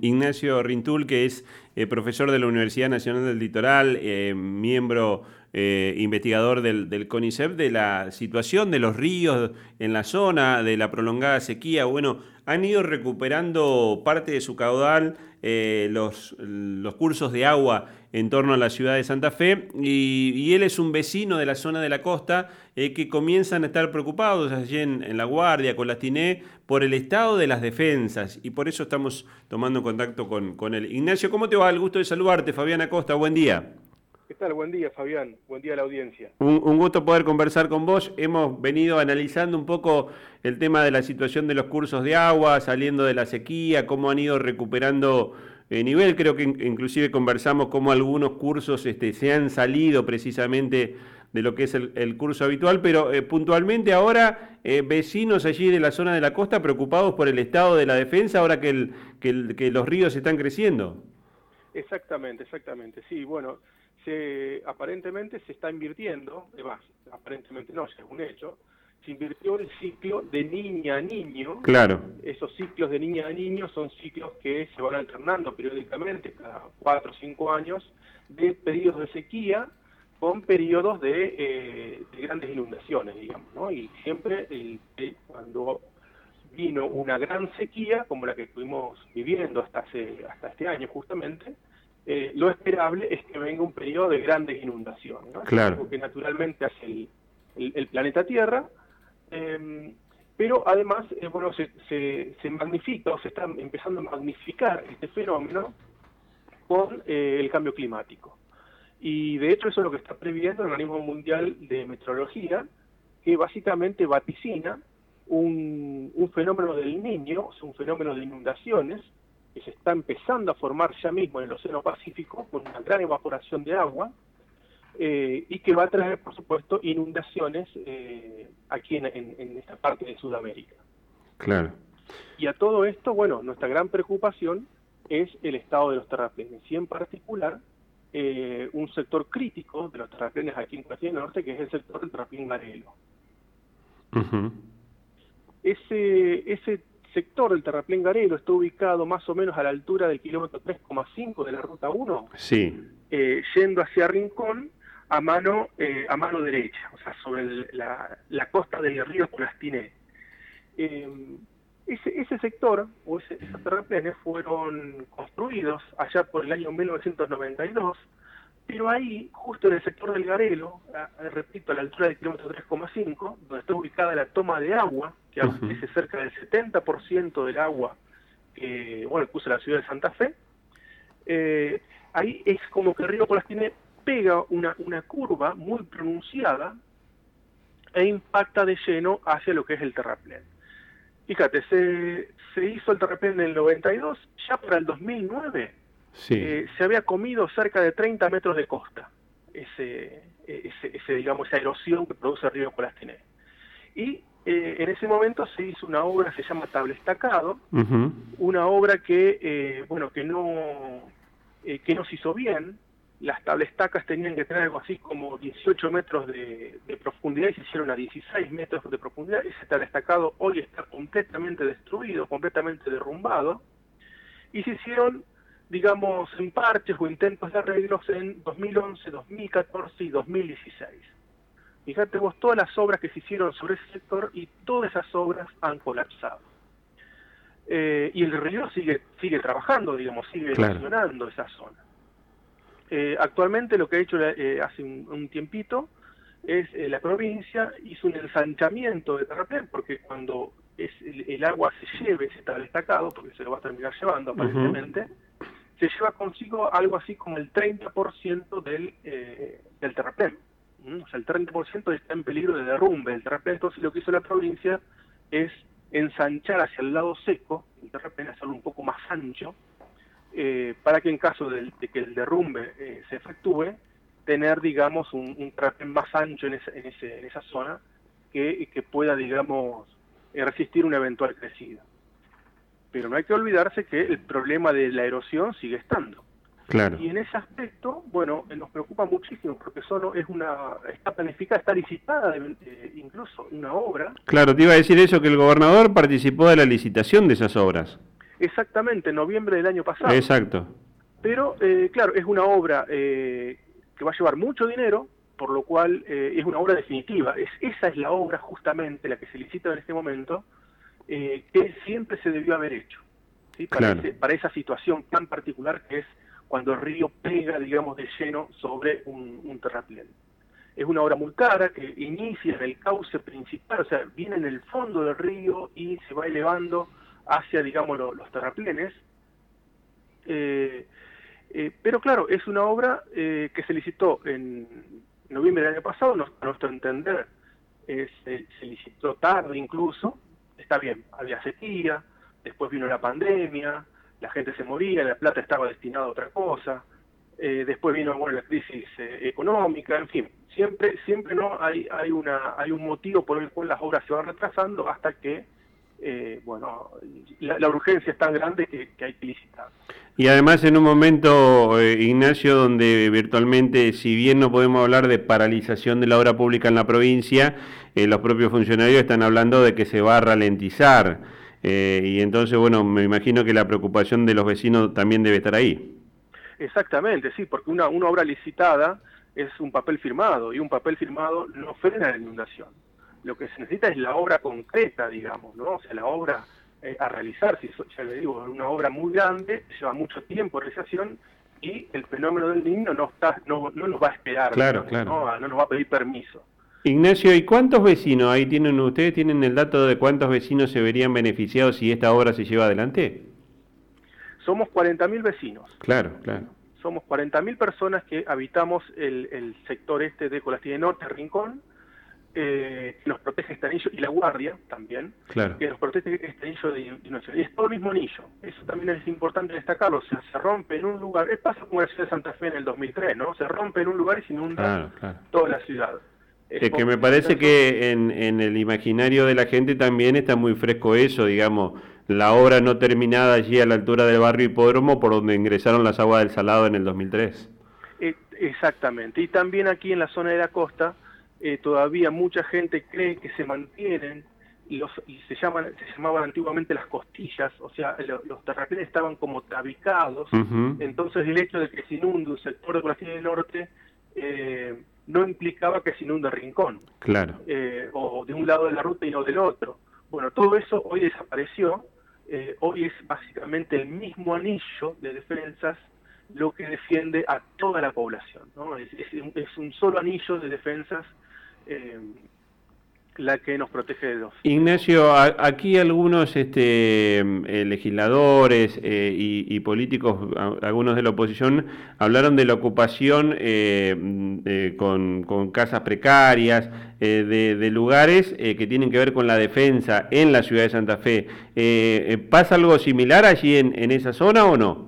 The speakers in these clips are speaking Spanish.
Ignacio Rintul, que es eh, profesor de la Universidad Nacional del Litoral, eh, miembro eh, investigador del, del, CONICET, de la situación de los ríos en la zona, de la prolongada sequía. Bueno, han ido recuperando parte de su caudal los, los cursos de agua en torno a la ciudad de Santa Fe y, él es un vecino de la zona de la costa eh, que comienzan a estar preocupados allí en, La Guardia, con las TINE, por el estado de las defensas y por eso estamos tomando contacto con, con él. Ignacio, ¿cómo te va? El gusto de saludarte, Fabián Acosta, buen día. ¿Qué tal? Buen día, Fabián. Buen día a la audiencia. Un, un, gusto poder conversar con vos. Hemos venido analizando un poco el tema de la situación de los cursos de agua, saliendo de la sequía, cómo han ido recuperando eh, nivel. Creo que inclusive conversamos cómo algunos cursos este, se han salido precisamente de lo que es el, curso habitual, pero eh, puntualmente ahora eh, vecinos allí de la zona de la costa preocupados por el estado de la defensa ahora que, el, que, los ríos están creciendo. Exactamente, exactamente. Sí, bueno, se, aparentemente se está invirtiendo, además, aparentemente no, es un hecho, se invirtió el ciclo de niña a niño. Claro. Esos ciclos de niña a niño son ciclos que se van alternando periódicamente, cada cuatro o cinco años, de periodos de sequía con periodos de, eh, grandes inundaciones, digamos, ¿no? Y siempre cuando vino una gran sequía, como la que estuvimos viviendo hasta, hace, hasta este año justamente, eh, lo esperable es que venga un periodo de grandes inundaciones, ¿no? Claro. que naturalmente hace el planeta Tierra, Em, pero además, eh, bueno, se, se, magnifica o se está empezando a magnificar este fenómeno con eh, el cambio climático. Y de hecho eso es lo que está previendo el Organismo Mundial de Meteorología, que básicamente vaticina un, un fenómeno del niño, un fenómeno de inundaciones, que se está empezando a formar ya mismo en el Océano Pacífico, con una gran evaporación de agua, eh, y que va a traer, por supuesto, inundaciones eh, aquí en, esta parte de Sudamérica. Claro. Y a todo esto, bueno, nuestra gran preocupación es el estado de los terraplenes, y en particular eh, un sector crítico de los terraplenes aquí en Brasil Norte, que es el sector del terraplén Garelo. Ese, ese sector del terraplén Garelo está ubicado más o menos a la altura del kilómetro 3,5 de la ruta 1, sí. yendo hacia Rincón, a mano, eh, a mano derecha, o sea, sobre la, costa del río Plastiné. Eh, ese, ese sector, o ese, esos terraplenes, fueron construidos allá por el año 1992, pero ahí, justo en el sector del Garelo, repito, a la altura del kilómetro 3,5, donde está ubicada la toma de agua, que abastece cerca del 70% del agua que, bueno, puso la ciudad de Santa Fe, eh, ahí es como que el río Plastiné pega una, una curva muy pronunciada e impacta de lleno hacia lo que es el terraplén. Fíjate, se, se hizo el terraplén en el 92, ya para el 2009 eh, se había comido cerca de 30 metros de costa, ese, ese, digamos, esa erosión que produce el río Colastiné. Y eh, en ese momento se hizo una obra que se llama Table Estacado, una obra que, eh, bueno, que no, que no se hizo bien, las tablestacas tenían que tener algo así como 18 metros de, profundidad y se hicieron a 16 metros de profundidad. Ese tablestacado hoy está completamente destruido, completamente derrumbado. Y se hicieron, digamos, en parches o intentos de arreglos en 2011, 2014 y 2016. Fíjate vos todas las obras que se hicieron sobre ese sector y todas esas obras han colapsado. Eh, y el río sigue sigue trabajando, digamos, sigue funcionando esa zona. Eh, actualmente lo que ha hecho eh, hace un, tiempito es la provincia hizo un ensanchamiento de terraplén porque cuando es el, agua se lleve ese está destacado porque se lo va a terminar llevando aparentemente se lleva consigo algo así como el 30% del, del terraplén o sea el 30% está en peligro de derrumbe del terraplén entonces lo que hizo la provincia es ensanchar hacia el lado seco el terraplén hacerlo un poco más ancho eh, para que en caso de, que el derrumbe eh, se efectúe, tener, digamos, un, un más ancho en, en, esa zona que, que pueda, digamos, eh, resistir una eventual crecida. Pero no hay que olvidarse que el problema de la erosión sigue estando. Claro. Y en ese aspecto, bueno, nos preocupa muchísimo porque solo es una, está planificada, está licitada incluso una obra. Claro, te iba a decir eso, que el gobernador participó de la licitación de esas obras. exactamente en noviembre del año pasado. Exacto. Pero, eh, claro, es una obra eh, que va a llevar mucho dinero, por lo cual eh, es una obra definitiva. Es, esa es la obra justamente, la que se licita en este momento, que siempre se debió haber hecho. ¿sí? Para, para, esa situación tan particular que es cuando el río pega, digamos, de lleno sobre un, un terraplén. Es una obra muy cara que inicia en el cauce principal, o sea, viene en el fondo del río y se va elevando hacia, digamos, los terraplenes. Eh, eh, pero claro, es una obra eh, que se licitó en noviembre del año pasado, a nuestro entender se, licitó tarde incluso, está bien, había sequía, después vino la pandemia, la gente se moría, la plata estaba destinada a otra cosa, después vino bueno, la crisis económica, en fin, siempre siempre no hay hay una hay un motivo por el cual las obras se van retrasando hasta que eh, bueno, la, urgencia es tan grande que, hay que licitar. Y además en un momento, eh, Ignacio, donde virtualmente, si bien no podemos hablar de paralización de la obra pública en la provincia, eh, los propios funcionarios están hablando de que se va a ralentizar. y entonces, bueno, me imagino que la preocupación de los vecinos también debe estar ahí. Exactamente, sí, porque una, una obra licitada es un papel firmado y un papel firmado no frena la inundación lo que se necesita es la obra concreta, digamos, ¿no? O sea, la obra eh, a realizar, si ya le digo, es una obra muy grande, lleva mucho tiempo realización y el fenómeno del niño no está no, no nos va a esperar, claro, claro. No, nos va a pedir permiso. Ignacio, ¿y cuántos vecinos ahí tienen ustedes tienen el dato de cuántos vecinos se verían beneficiados si esta obra se lleva adelante? Somos 40.000 vecinos. Claro, claro. Somos 40.000 personas que habitamos el, el sector este de Colastilla Norte, Rincón, eh, nos protege este anillo, y la guardia también, que nos protege este anillo de inundación. Y es todo el mismo anillo, eso también es importante destacarlo, o sea, se rompe en un lugar, es pasa como la ciudad de Santa Fe en el 2003, ¿no? Se rompe en un lugar y se inunda toda la ciudad. Es, que me parece que en, en el imaginario de la gente también está muy fresco eso, digamos, la obra no terminada allí a la altura del barrio Hipódromo por donde ingresaron las aguas del Salado en el 2003. Eh, exactamente, y también aquí en la zona de la costa, eh, todavía mucha gente cree que se mantienen los y se llaman se llamaban antiguamente las costillas, o sea, los terraplenes estaban como tabicados, entonces el hecho de que se inunde un sector de Brasil del Norte eh, no implicaba que se inunde Rincón, claro, eh, o de un lado de la ruta y no del otro. Bueno, todo eso hoy desapareció, hoy es básicamente el mismo anillo de defensas lo que defiende a toda la población, ¿no? es, es un solo anillo de defensas eh, la que nos protege de dos. Ignacio, aquí algunos este, eh, legisladores eh, y, políticos, algunos de la oposición, hablaron de la ocupación con, casas precarias, de, lugares que tienen que ver con la defensa en la ciudad de Santa Fe. ¿Pasa algo similar allí en esa zona o no?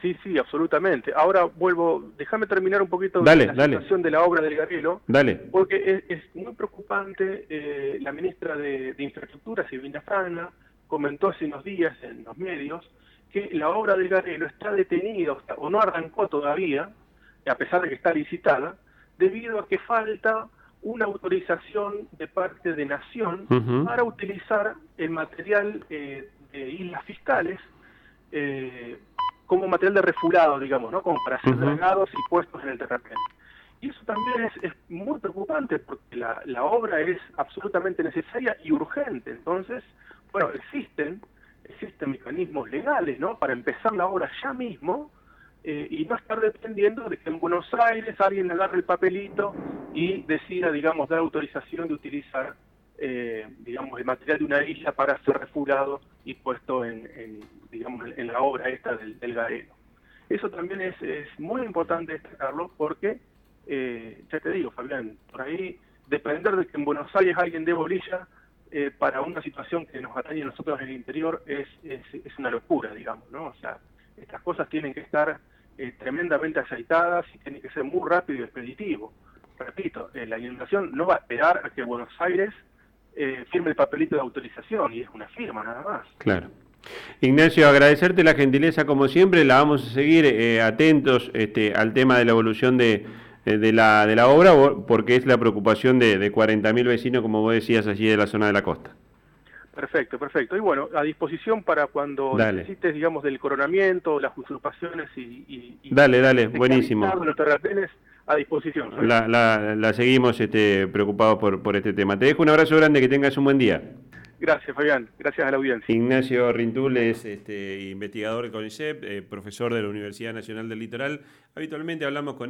Sí, sí, absolutamente. Ahora vuelvo, déjame terminar un poquito de la situación de la obra del Garelo, dale. porque es, muy preocupante. Eh, la ministra de, Infraestructura, Silvina Frana, comentó hace unos días en los medios que la obra del Garelo está detenida o no arrancó todavía, a pesar de que está licitada, debido a que falta una autorización de parte de Nación para utilizar el material eh, de islas fiscales eh, como material de refulado, digamos, ¿no? Como para ser dragados y puestos en el terraplén. Y eso también es, muy preocupante porque la, la, obra es absolutamente necesaria y urgente. Entonces, bueno, existen, existen mecanismos legales, ¿no? Para empezar la obra ya mismo eh, y no estar dependiendo de que en Buenos Aires alguien agarre el papelito y decida, digamos, dar autorización de utilizar eh, digamos, el material de una isla para ser refulado y puesto en, digamos, en la obra esta del, del. Eso también es, es, muy importante destacarlo porque, eh, ya te digo, Fabián, por ahí depender de que en Buenos Aires alguien dé bolilla eh, para una situación que nos atañe a nosotros en el interior es, es, una locura, digamos, ¿no? O sea, estas cosas tienen que estar eh, tremendamente aceitadas y tienen que ser muy rápido y expeditivo. Repito, la inundación no va a esperar a que Buenos Aires eh, firme el papelito de autorización y es una firma nada más. Claro. Ignacio, agradecerte la gentileza como siempre, la vamos a seguir eh, atentos este, al tema de la evolución de, eh, de, la, de la obra porque es la preocupación de, de 40.000 vecinos, como vos decías, allí de la zona de la costa. Perfecto, perfecto. Y bueno, a disposición para cuando necesites, digamos, del coronamiento, las usurpaciones y... dale, dale, buenísimo. Los terrapenes a disposición. La, la, seguimos este, preocupados por, por este tema. Te dejo un abrazo grande, que tengas un buen día. Gracias, Fabián. Gracias a la audiencia. Ignacio Rintul es este, investigador del CONICET, eh, profesor de la Universidad Nacional del Litoral. Habitualmente hablamos con